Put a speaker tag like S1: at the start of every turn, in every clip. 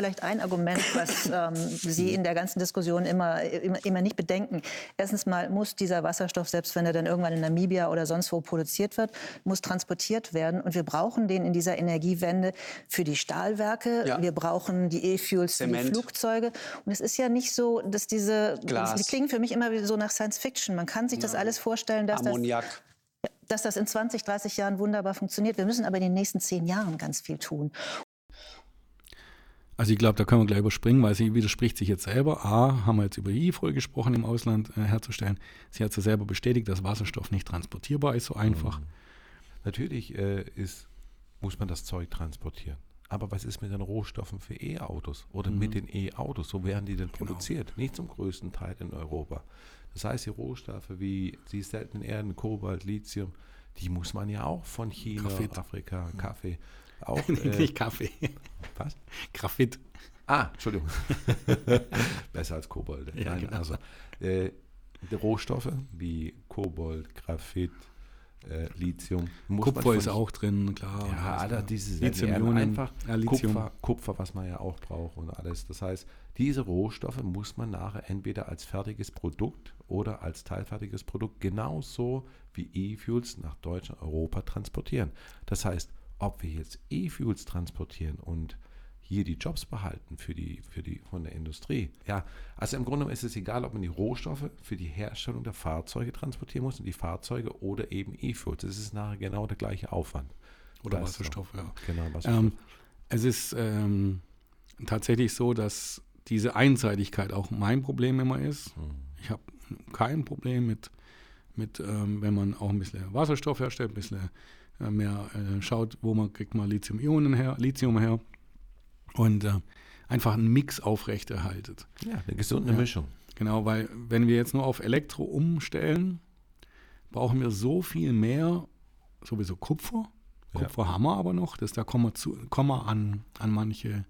S1: vielleicht ein Argument, was ähm, Sie in der ganzen Diskussion immer, immer, immer nicht bedenken. Erstens mal muss dieser Wasserstoff, selbst wenn er dann irgendwann in Namibia oder sonst wo produziert wird, muss transportiert werden. Und wir brauchen den in dieser Energiewende für die Stahlwerke. Ja. Wir brauchen die E-Fuels für die Flugzeuge. Und es ist ja nicht so, dass diese, Glas. die klingen für mich immer so nach Science Fiction. Man kann sich das alles vorstellen, dass
S2: Ammoniak.
S1: das dass das in 20, 30 Jahren wunderbar funktioniert. Wir müssen aber in den nächsten zehn Jahren ganz viel tun.
S3: Also ich glaube, da können wir gleich überspringen, weil sie widerspricht sich jetzt selber. A, haben wir jetzt über E-Fuel gesprochen, im Ausland äh, herzustellen. Sie hat ja selber bestätigt, dass Wasserstoff nicht transportierbar ist, so einfach. Mhm.
S4: Natürlich äh, ist, muss man das Zeug transportieren. Aber was ist mit den Rohstoffen für E-Autos oder mhm. mit den E-Autos? Wo werden die denn genau. produziert? Genau. Nicht zum größten Teil in Europa. Das heißt, die Rohstoffe wie die seltenen Erden, Kobalt, Lithium, die muss man ja auch von China, Graphit. Afrika, Kaffee,
S3: auch, äh, Nicht Kaffee.
S4: Was?
S3: Graphit.
S4: Ah, Entschuldigung. Besser als Kobold. Ja, Nein, genau. also äh, die Rohstoffe wie Kobold, Graphit, äh, Lithium.
S3: Kupfer ist auch drin, klar.
S4: Ja, alle diese Lithium einfach ja, Kupfer, Kupfer, was man ja auch braucht und alles. Das heißt, diese Rohstoffe muss man nachher entweder als fertiges Produkt oder als teilfertiges Produkt genauso wie E-Fuels nach Deutschland, Europa transportieren. Das heißt, ob wir jetzt E-Fuels transportieren und hier die Jobs behalten für die, für die, von der Industrie. Ja, also im Grunde ist es egal, ob man die Rohstoffe für die Herstellung der Fahrzeuge transportieren muss, und die Fahrzeuge oder eben E-Fuels. Es ist nachher genau der gleiche Aufwand.
S3: Oder Wasserstoff, ja.
S4: Genau, Wasserstoff.
S3: Ähm, es ist ähm, tatsächlich so, dass diese Einseitigkeit auch mein Problem immer ist. Mhm. Ich habe kein Problem mit, mit ähm, wenn man auch ein bisschen Wasserstoff herstellt, ein bisschen mehr äh, schaut, wo man kriegt man Lithium-Ionen her, Lithium her und äh, einfach einen Mix aufrechterhaltet.
S4: Ja, eine gesunde ja, Mischung.
S3: Genau, weil wenn wir jetzt nur auf Elektro umstellen, brauchen wir so viel mehr, sowieso Kupfer. Kupfer ja. haben wir aber noch, das, da kommen wir, zu, kommen wir an, an manche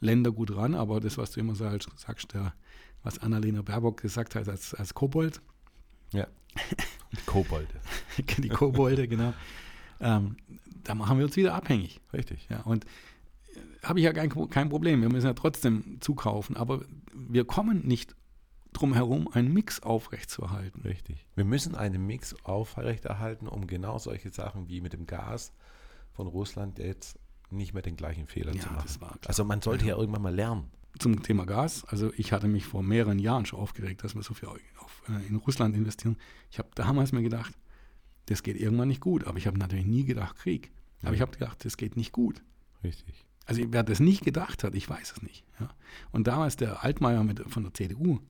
S3: Länder gut ran, aber das, was du immer sagst, sagst der, was Annalena Baerbock gesagt hat als, als Kobold.
S4: Ja. Die Kobolde.
S3: Die Kobolde, genau ähm, da machen wir uns wieder abhängig.
S4: Richtig.
S3: Ja, und äh, habe ich ja kein, kein Problem. Wir müssen ja trotzdem zukaufen, aber wir kommen nicht drum herum, einen Mix aufrechtzuerhalten.
S4: Richtig. Wir müssen einen Mix aufrechterhalten, um genau solche Sachen wie mit dem Gas von Russland jetzt nicht mehr den gleichen Fehler ja, zu machen. Also man sollte ja. ja. irgendwann mal lernen.
S3: Zum Thema Gas, also ich hatte mich vor mehreren Jahren schon aufgeregt, dass wir so viel auf, äh, in Russland investieren. Ich habe damals mir gedacht, das geht irgendwann nicht gut. Aber ich habe natürlich nie gedacht, Krieg. Aber ich habe gedacht, das geht nicht gut.
S4: Richtig.
S3: Also wer das nicht gedacht hat, ich weiß es nicht. Ja. Und damals der Altmaier mit, von der CDU,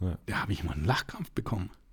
S3: ja. da habe ich immer einen Lachkampf bekommen.